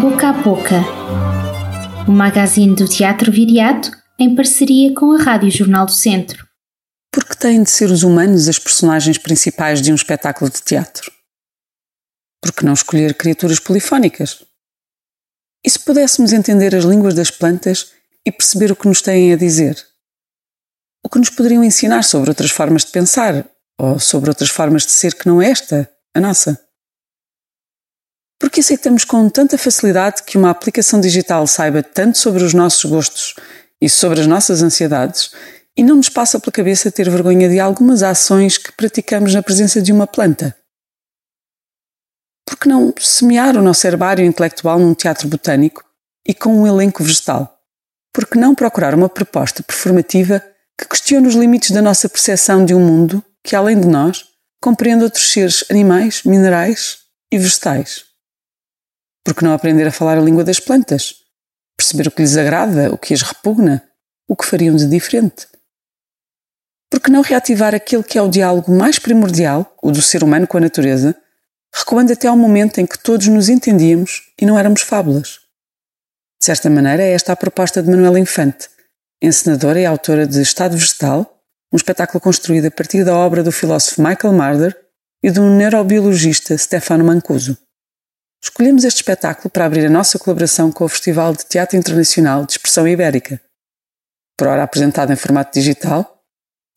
Boca a Boca, o magazine do Teatro Viriato em parceria com a Rádio Jornal do Centro. Porque têm de ser os humanos as personagens principais de um espetáculo de teatro? Por que não escolher criaturas polifónicas? E se pudéssemos entender as línguas das plantas e perceber o que nos têm a dizer? O que nos poderiam ensinar sobre outras formas de pensar ou sobre outras formas de ser que não é esta, a nossa? Porque aceitamos com tanta facilidade que uma aplicação digital saiba tanto sobre os nossos gostos e sobre as nossas ansiedades e não nos passa pela cabeça ter vergonha de algumas ações que praticamos na presença de uma planta? Por que não semear o nosso herbário intelectual num teatro botânico e com um elenco vegetal? Por que não procurar uma proposta performativa que questione os limites da nossa percepção de um mundo que, além de nós, compreende outros seres animais, minerais e vegetais? Por que não aprender a falar a língua das plantas? Perceber o que lhes agrada, o que as repugna, o que fariam de diferente? Por que não reativar aquele que é o diálogo mais primordial, o do ser humano com a natureza, recuando até ao momento em que todos nos entendíamos e não éramos fábulas? De certa maneira, é esta a proposta de Manuela Infante, encenadora e autora de Estado Vegetal, um espetáculo construído a partir da obra do filósofo Michael Marder e do neurobiologista Stefano Mancuso. Escolhemos este espetáculo para abrir a nossa colaboração com o Festival de Teatro Internacional de Expressão Ibérica. Por ora apresentado em formato digital,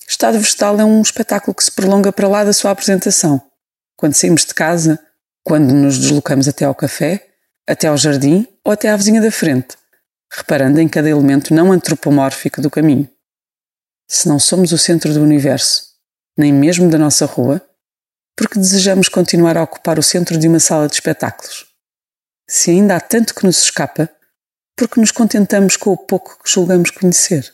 Estado Vegetal é um espetáculo que se prolonga para lá da sua apresentação, quando saímos de casa, quando nos deslocamos até ao café, até ao jardim ou até à vizinha da frente, reparando em cada elemento não antropomórfico do caminho. Se não somos o centro do universo, nem mesmo da nossa rua, porque desejamos continuar a ocupar o centro de uma sala de espetáculos. Se ainda há tanto que nos escapa, porque nos contentamos com o pouco que julgamos conhecer.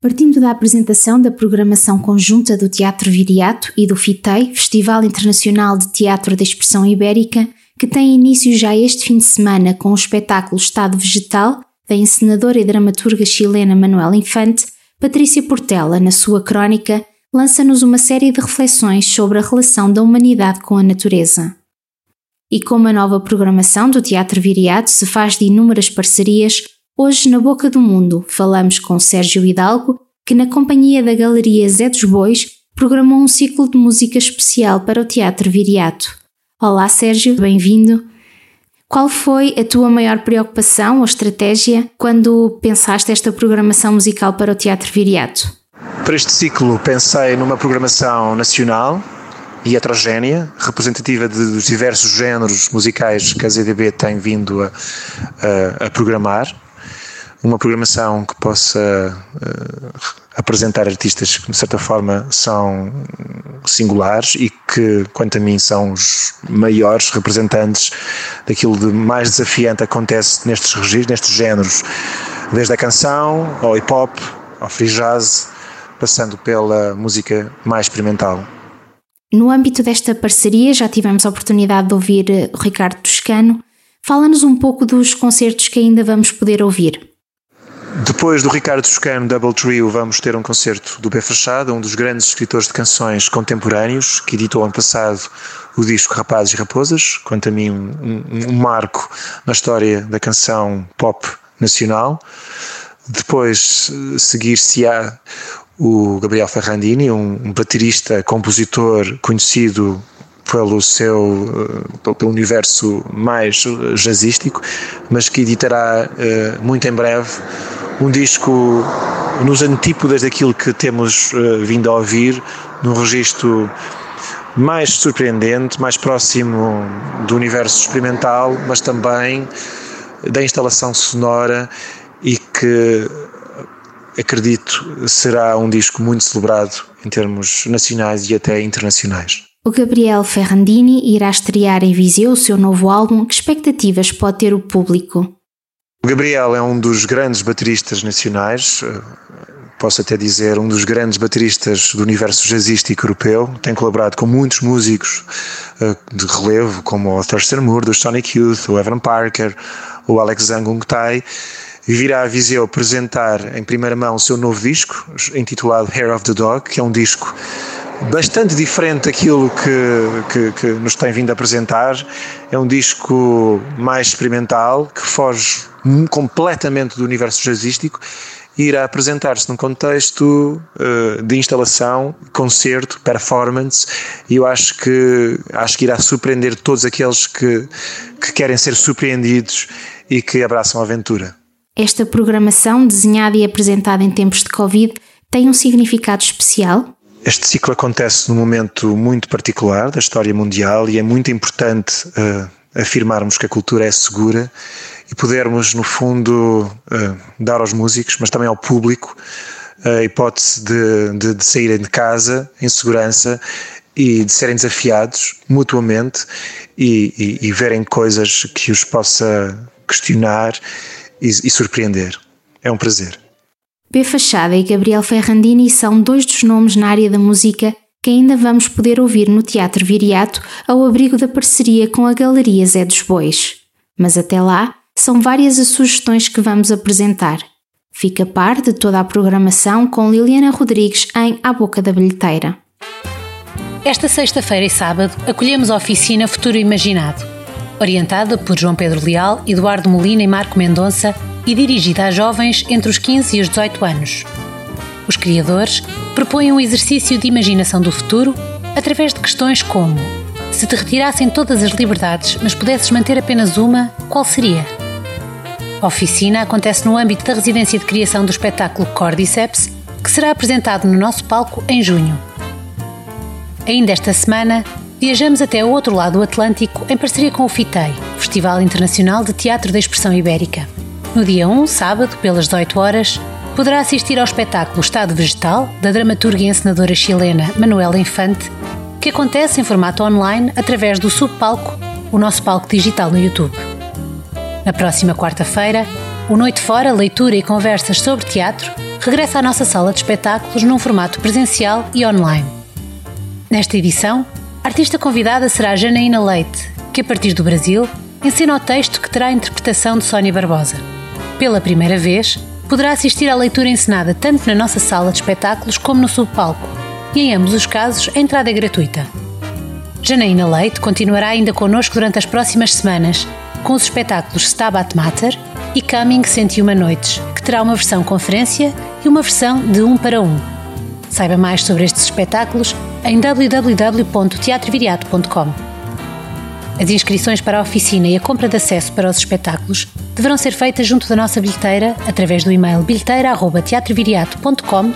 Partindo da apresentação da programação conjunta do Teatro Viriato e do FITEI, Festival Internacional de Teatro da Expressão Ibérica, que tem início já este fim de semana com o espetáculo Estado Vegetal, da encenadora e dramaturga chilena Manuela Infante, Patrícia Portela, na sua crónica, lança-nos uma série de reflexões sobre a relação da humanidade com a natureza. E como a nova programação do Teatro Viriato se faz de inúmeras parcerias, hoje na Boca do Mundo falamos com Sérgio Hidalgo, que na companhia da Galeria Zé dos Bois programou um ciclo de música especial para o Teatro Viriato. Olá Sérgio, bem-vindo. Qual foi a tua maior preocupação ou estratégia quando pensaste esta programação musical para o Teatro Viriato? Para este ciclo pensei numa programação nacional e heterogénea, representativa dos diversos géneros musicais que a ZDB tem vindo a, a, a programar. Uma programação que possa uh, apresentar artistas que, de certa forma, são singulares e que, quanto a mim, são os maiores representantes daquilo de mais desafiante acontece nestes registros, nestes géneros, desde a canção ao hip hop, ao free jazz, passando pela música mais experimental. No âmbito desta parceria, já tivemos a oportunidade de ouvir eh, o Ricardo Toscano. Fala-nos um pouco dos concertos que ainda vamos poder ouvir. Depois do Ricardo Toscano Double Trio, vamos ter um concerto do B Fachada, um dos grandes escritores de canções contemporâneos, que editou ano passado o disco Rapazes e Raposas, quanto a mim um, um, um marco na história da canção pop nacional. Depois eh, seguir-se-á o Gabriel Ferrandini, um baterista, compositor conhecido pelo seu eh, pelo universo mais jazzístico, mas que editará uh, muito em breve um disco nos antípodas daquilo que temos vindo a ouvir, num registro mais surpreendente, mais próximo do universo experimental, mas também da instalação sonora e que acredito será um disco muito celebrado em termos nacionais e até internacionais. O Gabriel Ferrandini irá estrear em Viseu o seu novo álbum. Que expectativas pode ter o público? O Gabriel é um dos grandes bateristas nacionais, eh, posso até dizer um dos grandes bateristas do universo jazzístico europeu. Tem colaborado com muitos músicos eh, de relevo, como o Thurston Moore, do Sonic Youth, o Evan Parker, o Alex Zangungtai virá a Viseu apresentar em primeira mão o seu novo disco, intitulado Hair of the Dog, que é um disco bastante diferente daquilo que, que, que, nos tem vindo a apresentar. É um disco mais experimental, que foge completamente do universo jazzístico e irá apresentar-se num contexto uh, de instalação, concerto, performance, e eu acho que, acho que irá surpreender todos aqueles que, que querem ser surpreendidos e que abraçam a aventura. Esta programação, desenhada e apresentada em tempos de Covid, tem um significado especial? Este ciclo acontece num momento muito particular da história mundial e é muito importante uh, afirmarmos que a cultura é segura e pudermos, no fundo, uh, dar aos músicos, mas também ao público, a hipótese de, de, de saírem de casa em segurança e de serem desafiados mutuamente e, e, e verem coisas que os possa questionar e, e surpreender. É um prazer. B. Fachada e Gabriel Ferrandini são dois dos nomes na área da música que ainda vamos poder ouvir no Teatro Viriato ao abrigo da parceria com a Galeria Zé dos Bois. Mas até lá, são várias as sugestões que vamos apresentar. Fica a par de toda a programação com Liliana Rodrigues em A Boca da Bilheteira. Esta sexta-feira e sábado acolhemos a oficina Futuro Imaginado, orientada por João Pedro Leal, Eduardo Molina e Marco Mendonça e dirigida a jovens entre os 15 e os 18 anos. Os criadores propõem um exercício de imaginação do futuro através de questões como: se te retirassem todas as liberdades, mas pudesses manter apenas uma, qual seria? A oficina acontece no âmbito da residência de criação do espetáculo Cordyceps, que será apresentado no nosso palco em junho. Ainda esta semana, viajamos até o outro lado do Atlântico em parceria com o FITEI, Festival Internacional de Teatro da Expressão Ibérica. No dia 1, sábado, pelas 18 horas, poderá assistir ao espetáculo Estado Vegetal, da dramaturga e encenadora chilena Manuela Infante, que acontece em formato online através do subpalco, o nosso palco digital no YouTube. Na próxima quarta-feira, o Noite Fora, leitura e conversas sobre teatro, regressa à nossa sala de espetáculos num formato presencial e online. Nesta edição, a artista convidada será Janaína Leite, que a partir do Brasil ensina o texto que terá a interpretação de Sónia Barbosa. Pela primeira vez, poderá assistir à leitura encenada tanto na nossa sala de espetáculos como no subpalco, e em ambos os casos a entrada é gratuita. Janaína Leite continuará ainda connosco durante as próximas semanas, com os espetáculos Stabat Mater e Coming 101 Noites, que terá uma versão conferência e uma versão de um para um. Saiba mais sobre estes espetáculos em www.teatroviriato.com. As inscrições para a oficina e a compra de acesso para os espetáculos deverão ser feitas junto da nossa bilheteira através do e-mail bilheteira.teatroviriato.com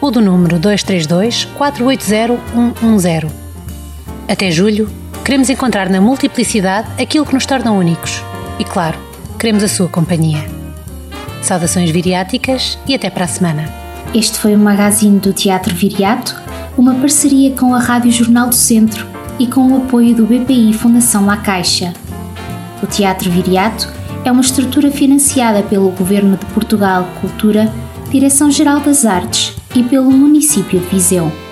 ou do número 232 480 110. Até julho, queremos encontrar na multiplicidade aquilo que nos torna únicos. E claro, queremos a sua companhia. Saudações viriáticas e até para a semana. Este foi o magazine do Teatro Viriato, uma parceria com a Rádio Jornal do Centro e com o apoio do BPI Fundação La Caixa. O Teatro Viriato é uma estrutura financiada pelo Governo de Portugal Cultura, Direção-Geral das Artes e pelo município de Viseu.